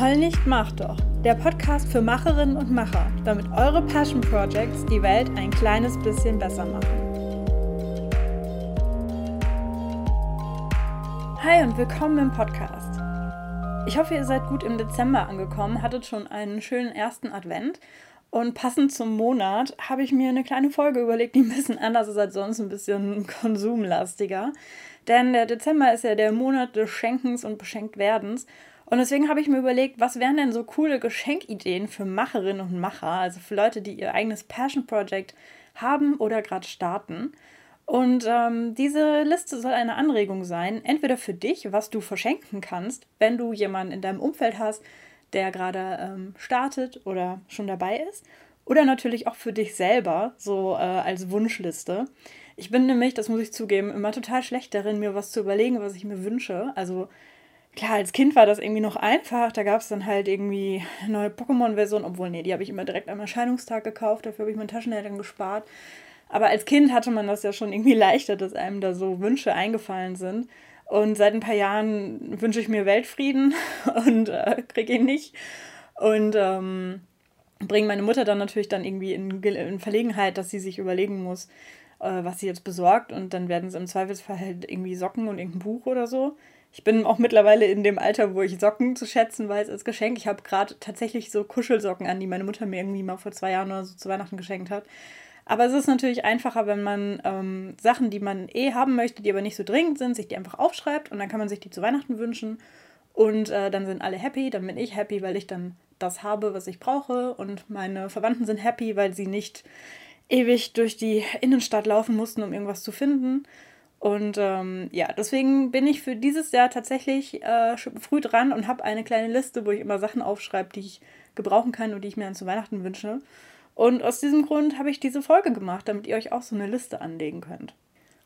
Heul nicht, mach doch. Der Podcast für Macherinnen und Macher, damit eure Passion Projects die Welt ein kleines bisschen besser machen. Hi und willkommen im Podcast. Ich hoffe, ihr seid gut im Dezember angekommen, hattet schon einen schönen ersten Advent. Und passend zum Monat habe ich mir eine kleine Folge überlegt, die ein bisschen anders ist als sonst, ein bisschen konsumlastiger. Denn der Dezember ist ja der Monat des Schenkens und Beschenktwerdens. Und deswegen habe ich mir überlegt, was wären denn so coole Geschenkideen für Macherinnen und Macher, also für Leute, die ihr eigenes Passion Project haben oder gerade starten. Und ähm, diese Liste soll eine Anregung sein, entweder für dich, was du verschenken kannst, wenn du jemanden in deinem Umfeld hast, der gerade ähm, startet oder schon dabei ist, oder natürlich auch für dich selber, so äh, als Wunschliste. Ich bin nämlich, das muss ich zugeben, immer total schlecht darin, mir was zu überlegen, was ich mir wünsche. Also klar, als Kind war das irgendwie noch einfach. Da gab es dann halt irgendwie neue Pokémon-Version, obwohl, nee, die habe ich immer direkt am Erscheinungstag gekauft, dafür habe ich mein Taschengeld dann gespart. Aber als Kind hatte man das ja schon irgendwie leichter, dass einem da so Wünsche eingefallen sind. Und seit ein paar Jahren wünsche ich mir Weltfrieden und äh, kriege ihn nicht. Und ähm, bringe meine Mutter dann natürlich dann irgendwie in, in Verlegenheit, dass sie sich überlegen muss, äh, was sie jetzt besorgt. Und dann werden es im Zweifelsfall halt irgendwie Socken und irgendein Buch oder so. Ich bin auch mittlerweile in dem Alter, wo ich Socken zu schätzen weiß als Geschenk. Ich habe gerade tatsächlich so Kuschelsocken an, die meine Mutter mir irgendwie mal vor zwei Jahren oder so zu Weihnachten geschenkt hat. Aber es ist natürlich einfacher, wenn man ähm, Sachen, die man eh haben möchte, die aber nicht so dringend sind, sich die einfach aufschreibt und dann kann man sich die zu Weihnachten wünschen. Und äh, dann sind alle happy, dann bin ich happy, weil ich dann das habe, was ich brauche. Und meine Verwandten sind happy, weil sie nicht ewig durch die Innenstadt laufen mussten, um irgendwas zu finden. Und ähm, ja, deswegen bin ich für dieses Jahr tatsächlich äh, früh dran und habe eine kleine Liste, wo ich immer Sachen aufschreibe, die ich gebrauchen kann und die ich mir dann zu Weihnachten wünsche. Und aus diesem Grund habe ich diese Folge gemacht, damit ihr euch auch so eine Liste anlegen könnt.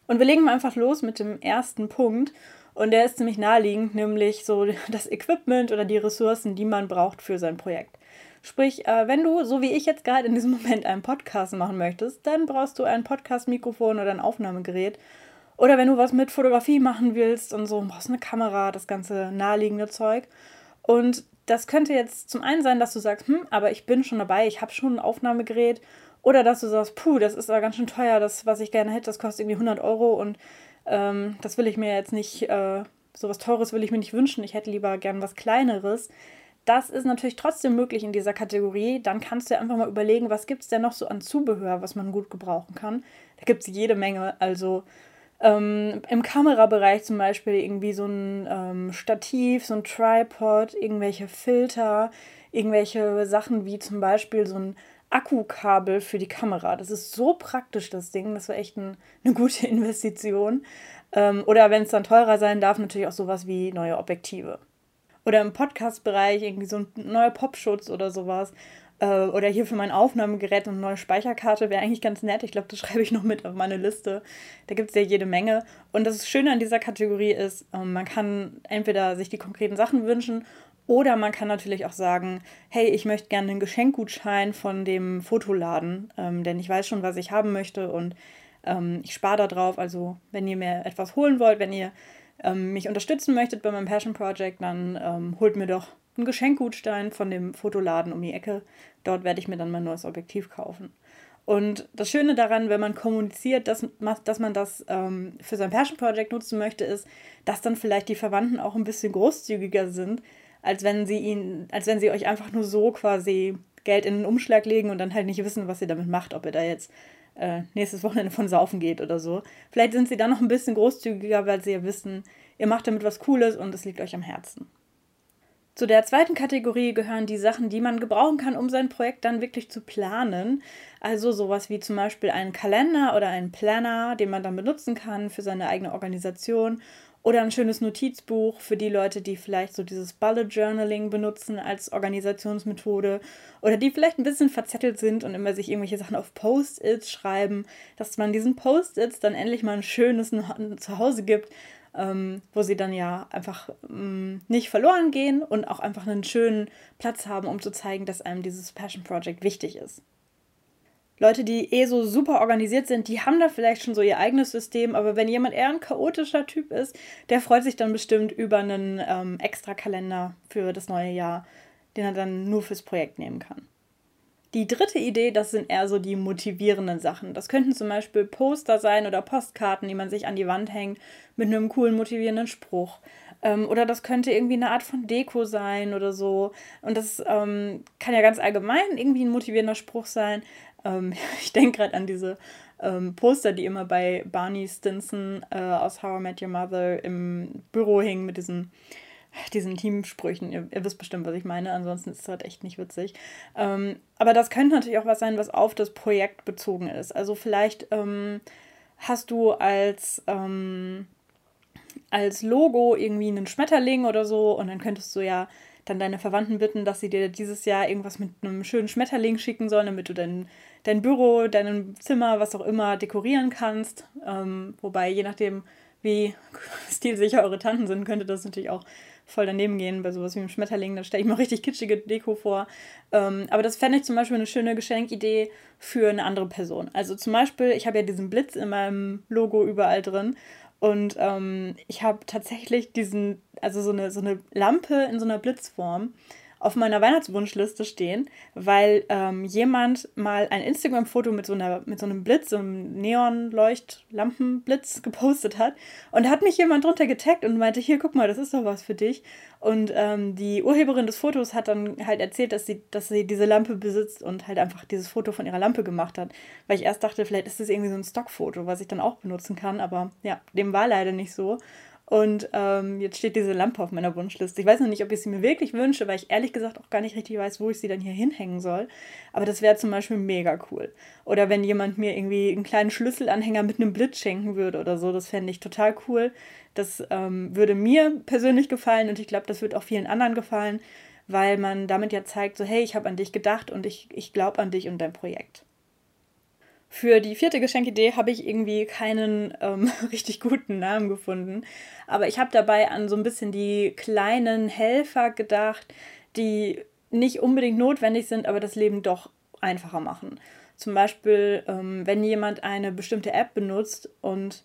Und wir legen mal einfach los mit dem ersten Punkt. Und der ist ziemlich naheliegend, nämlich so das Equipment oder die Ressourcen, die man braucht für sein Projekt. Sprich, äh, wenn du, so wie ich jetzt gerade in diesem Moment, einen Podcast machen möchtest, dann brauchst du ein Podcast-Mikrofon oder ein Aufnahmegerät oder wenn du was mit Fotografie machen willst und so, brauchst eine Kamera, das ganze naheliegende Zeug. Und das könnte jetzt zum einen sein, dass du sagst, hm, aber ich bin schon dabei, ich habe schon ein Aufnahmegerät. Oder dass du sagst, puh, das ist aber ganz schön teuer, das, was ich gerne hätte, das kostet irgendwie 100 Euro und ähm, das will ich mir jetzt nicht, äh, so Teures will ich mir nicht wünschen, ich hätte lieber gern was Kleineres. Das ist natürlich trotzdem möglich in dieser Kategorie. Dann kannst du ja einfach mal überlegen, was gibt es denn noch so an Zubehör, was man gut gebrauchen kann. Da gibt es jede Menge. Also ähm, Im Kamerabereich zum Beispiel irgendwie so ein ähm, Stativ, so ein Tripod, irgendwelche Filter, irgendwelche Sachen wie zum Beispiel so ein Akkukabel für die Kamera. Das ist so praktisch, das Ding. Das war echt ein, eine gute Investition. Ähm, oder wenn es dann teurer sein darf, natürlich auch sowas wie neue Objektive. Oder im Podcast-Bereich irgendwie so ein neuer Popschutz oder sowas. Äh, oder hier für mein Aufnahmegerät eine neue Speicherkarte wäre eigentlich ganz nett. Ich glaube, das schreibe ich noch mit auf meine Liste. Da gibt es ja jede Menge. Und das Schöne an dieser Kategorie ist, ähm, man kann entweder sich die konkreten Sachen wünschen oder man kann natürlich auch sagen, hey, ich möchte gerne einen Geschenkgutschein von dem Fotoladen, ähm, denn ich weiß schon, was ich haben möchte und ähm, ich spare da drauf. Also wenn ihr mir etwas holen wollt, wenn ihr ähm, mich unterstützen möchtet bei meinem Passion Project, dann ähm, holt mir doch einen Geschenkgutschein von dem Fotoladen um die Ecke. Dort werde ich mir dann mein neues Objektiv kaufen. Und das Schöne daran, wenn man kommuniziert, dass, dass man das ähm, für sein Passion Project nutzen möchte, ist, dass dann vielleicht die Verwandten auch ein bisschen großzügiger sind, als wenn sie ihn, als wenn sie euch einfach nur so quasi Geld in den Umschlag legen und dann halt nicht wissen, was ihr damit macht, ob ihr da jetzt äh, nächstes Wochenende von saufen geht oder so. Vielleicht sind sie dann noch ein bisschen großzügiger, weil sie ja wissen, ihr macht damit was Cooles und es liegt euch am Herzen. Zu der zweiten Kategorie gehören die Sachen, die man gebrauchen kann, um sein Projekt dann wirklich zu planen. Also sowas wie zum Beispiel einen Kalender oder einen Planner, den man dann benutzen kann für seine eigene Organisation. Oder ein schönes Notizbuch für die Leute, die vielleicht so dieses Bullet Journaling benutzen als Organisationsmethode. Oder die vielleicht ein bisschen verzettelt sind und immer sich irgendwelche Sachen auf Post-its schreiben, dass man diesen Post-its dann endlich mal ein schönes Zuhause gibt, ähm, wo sie dann ja einfach ähm, nicht verloren gehen und auch einfach einen schönen Platz haben, um zu zeigen, dass einem dieses Passion Project wichtig ist. Leute, die eh so super organisiert sind, die haben da vielleicht schon so ihr eigenes System, aber wenn jemand eher ein chaotischer Typ ist, der freut sich dann bestimmt über einen ähm, Extra-Kalender für das neue Jahr, den er dann nur fürs Projekt nehmen kann. Die dritte Idee, das sind eher so die motivierenden Sachen. Das könnten zum Beispiel Poster sein oder Postkarten, die man sich an die Wand hängt mit einem coolen motivierenden Spruch. Ähm, oder das könnte irgendwie eine Art von Deko sein oder so. Und das ähm, kann ja ganz allgemein irgendwie ein motivierender Spruch sein. Ähm, ich denke gerade an diese ähm, Poster, die immer bei Barney Stinson äh, aus How I Met Your Mother im Büro hingen mit diesen diesen Teamsprüchen. Ihr, ihr, wisst bestimmt, was ich meine. Ansonsten ist es halt echt nicht witzig. Ähm, aber das könnte natürlich auch was sein, was auf das Projekt bezogen ist. Also vielleicht ähm, hast du als, ähm, als Logo irgendwie einen Schmetterling oder so und dann könntest du ja dann deine Verwandten bitten, dass sie dir dieses Jahr irgendwas mit einem schönen Schmetterling schicken sollen, damit du dein, dein Büro, dein Zimmer, was auch immer dekorieren kannst. Ähm, wobei, je nachdem, wie stilsicher eure Tanten sind, könnte das natürlich auch voll daneben gehen bei sowas wie einem Schmetterling. Da stelle ich mir richtig kitschige Deko vor. Ähm, aber das fände ich zum Beispiel eine schöne Geschenkidee für eine andere Person. Also zum Beispiel, ich habe ja diesen Blitz in meinem Logo überall drin. Und ähm, ich habe tatsächlich diesen, also so eine, so eine Lampe in so einer Blitzform auf meiner Weihnachtswunschliste stehen, weil ähm, jemand mal ein Instagram-Foto mit so mit so einem Blitz, so einem Neon-Leucht-Lampenblitz gepostet hat. Und da hat mich jemand drunter getaggt und meinte, hier, guck mal, das ist doch was für dich. Und ähm, die Urheberin des Fotos hat dann halt erzählt, dass sie, dass sie diese Lampe besitzt und halt einfach dieses Foto von ihrer Lampe gemacht hat. Weil ich erst dachte, vielleicht ist das irgendwie so ein Stockfoto, was ich dann auch benutzen kann. Aber ja, dem war leider nicht so. Und ähm, jetzt steht diese Lampe auf meiner Wunschliste. Ich weiß noch nicht, ob ich sie mir wirklich wünsche, weil ich ehrlich gesagt auch gar nicht richtig weiß, wo ich sie dann hier hinhängen soll. Aber das wäre zum Beispiel mega cool. Oder wenn jemand mir irgendwie einen kleinen Schlüsselanhänger mit einem Blitz schenken würde oder so, das fände ich total cool. Das ähm, würde mir persönlich gefallen und ich glaube, das wird auch vielen anderen gefallen, weil man damit ja zeigt, so hey, ich habe an dich gedacht und ich, ich glaube an dich und dein Projekt. Für die vierte Geschenkidee habe ich irgendwie keinen ähm, richtig guten Namen gefunden. Aber ich habe dabei an so ein bisschen die kleinen Helfer gedacht, die nicht unbedingt notwendig sind, aber das Leben doch einfacher machen. Zum Beispiel, ähm, wenn jemand eine bestimmte App benutzt und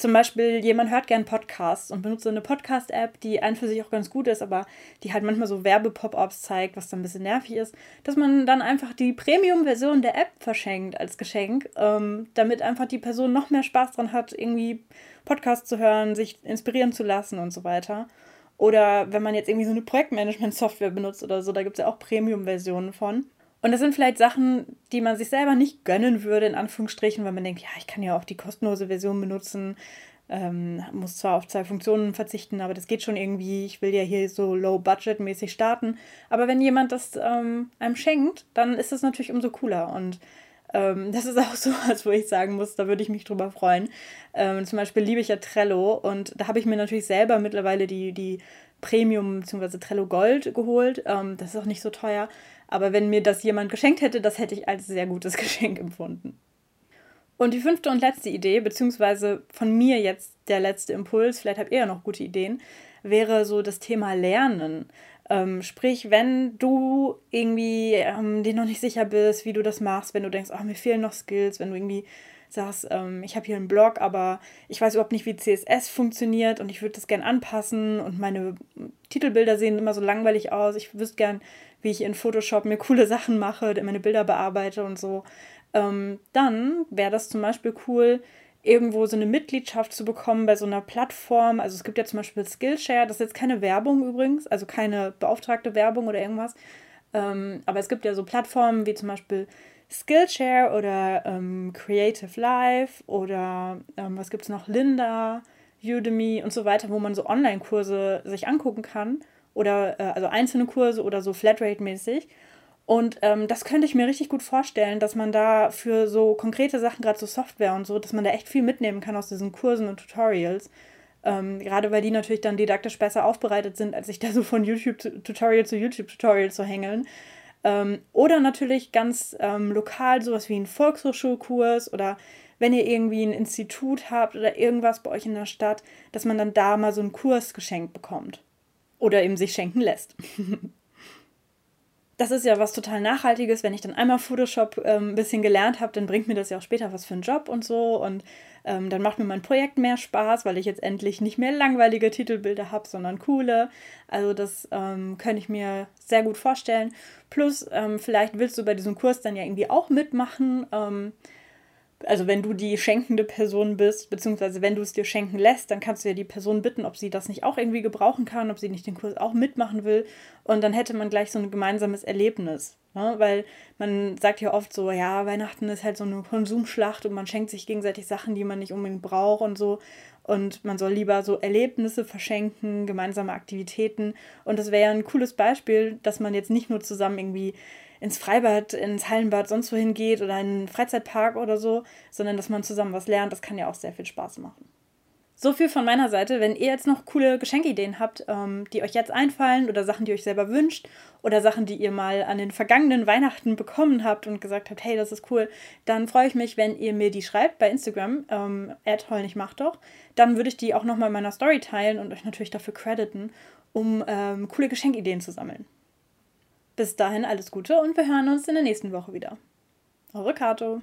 zum Beispiel, jemand hört gern Podcasts und benutzt so eine Podcast-App, die ein für sich auch ganz gut ist, aber die halt manchmal so Werbe-Pop-Ups zeigt, was dann ein bisschen nervig ist, dass man dann einfach die Premium-Version der App verschenkt als Geschenk, ähm, damit einfach die Person noch mehr Spaß dran hat, irgendwie Podcasts zu hören, sich inspirieren zu lassen und so weiter. Oder wenn man jetzt irgendwie so eine Projektmanagement-Software benutzt oder so, da gibt es ja auch Premium-Versionen von. Und das sind vielleicht Sachen, die man sich selber nicht gönnen würde, in Anführungsstrichen, weil man denkt, ja, ich kann ja auch die kostenlose Version benutzen, ähm, muss zwar auf zwei Funktionen verzichten, aber das geht schon irgendwie. Ich will ja hier so low-budget-mäßig starten. Aber wenn jemand das ähm, einem schenkt, dann ist das natürlich umso cooler. Und ähm, das ist auch so, als wo ich sagen muss, da würde ich mich drüber freuen. Ähm, zum Beispiel liebe ich ja Trello und da habe ich mir natürlich selber mittlerweile die, die Premium bzw. Trello Gold geholt. Ähm, das ist auch nicht so teuer. Aber wenn mir das jemand geschenkt hätte, das hätte ich als sehr gutes Geschenk empfunden. Und die fünfte und letzte Idee, beziehungsweise von mir jetzt der letzte Impuls, vielleicht habt ihr ja noch gute Ideen, wäre so das Thema Lernen. Ähm, sprich, wenn du irgendwie ähm, dir noch nicht sicher bist, wie du das machst, wenn du denkst, oh, mir fehlen noch Skills, wenn du irgendwie sagst, ähm, ich habe hier einen Blog, aber ich weiß überhaupt nicht, wie CSS funktioniert und ich würde das gern anpassen und meine Titelbilder sehen immer so langweilig aus. Ich wüsste gern, wie ich in Photoshop mir coole Sachen mache, meine Bilder bearbeite und so. Ähm, dann wäre das zum Beispiel cool, irgendwo so eine Mitgliedschaft zu bekommen bei so einer Plattform. Also es gibt ja zum Beispiel Skillshare, das ist jetzt keine Werbung übrigens, also keine beauftragte Werbung oder irgendwas. Ähm, aber es gibt ja so Plattformen wie zum Beispiel Skillshare oder ähm, Creative Life oder ähm, was gibt es noch, Linda, Udemy und so weiter, wo man so Online-Kurse sich angucken kann oder äh, also einzelne Kurse oder so Flatrate-mäßig. Und ähm, das könnte ich mir richtig gut vorstellen, dass man da für so konkrete Sachen, gerade so Software und so, dass man da echt viel mitnehmen kann aus diesen Kursen und Tutorials. Ähm, gerade weil die natürlich dann didaktisch besser aufbereitet sind, als sich da so von YouTube-Tutorial zu YouTube-Tutorial zu hängeln. Ähm, oder natürlich ganz ähm, lokal sowas wie ein Volkshochschulkurs oder wenn ihr irgendwie ein Institut habt oder irgendwas bei euch in der Stadt, dass man dann da mal so einen Kurs geschenkt bekommt. Oder eben sich schenken lässt. das ist ja was total Nachhaltiges. Wenn ich dann einmal Photoshop ähm, ein bisschen gelernt habe, dann bringt mir das ja auch später was für einen Job und so. Und ähm, dann macht mir mein Projekt mehr Spaß, weil ich jetzt endlich nicht mehr langweilige Titelbilder habe, sondern coole. Also das ähm, könnte ich mir sehr gut vorstellen. Plus, ähm, vielleicht willst du bei diesem Kurs dann ja irgendwie auch mitmachen. Also wenn du die schenkende Person bist, beziehungsweise wenn du es dir schenken lässt, dann kannst du ja die Person bitten, ob sie das nicht auch irgendwie gebrauchen kann, ob sie nicht den Kurs auch mitmachen will. Und dann hätte man gleich so ein gemeinsames Erlebnis. Ne? Weil man sagt ja oft so, ja, Weihnachten ist halt so eine Konsumschlacht und man schenkt sich gegenseitig Sachen, die man nicht unbedingt braucht und so. Und man soll lieber so Erlebnisse verschenken, gemeinsame Aktivitäten. Und das wäre ja ein cooles Beispiel, dass man jetzt nicht nur zusammen irgendwie ins Freibad, ins Hallenbad, sonst wohin geht oder in einen Freizeitpark oder so, sondern dass man zusammen was lernt. Das kann ja auch sehr viel Spaß machen. So viel von meiner Seite. Wenn ihr jetzt noch coole Geschenkideen habt, ähm, die euch jetzt einfallen oder Sachen, die ihr euch selber wünscht oder Sachen, die ihr mal an den vergangenen Weihnachten bekommen habt und gesagt habt, hey, das ist cool, dann freue ich mich, wenn ihr mir die schreibt bei Instagram, ähm, doch. Dann würde ich die auch nochmal in meiner Story teilen und euch natürlich dafür crediten, um ähm, coole Geschenkideen zu sammeln. Bis dahin alles Gute und wir hören uns in der nächsten Woche wieder. Eure Kato.